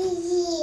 Hehe.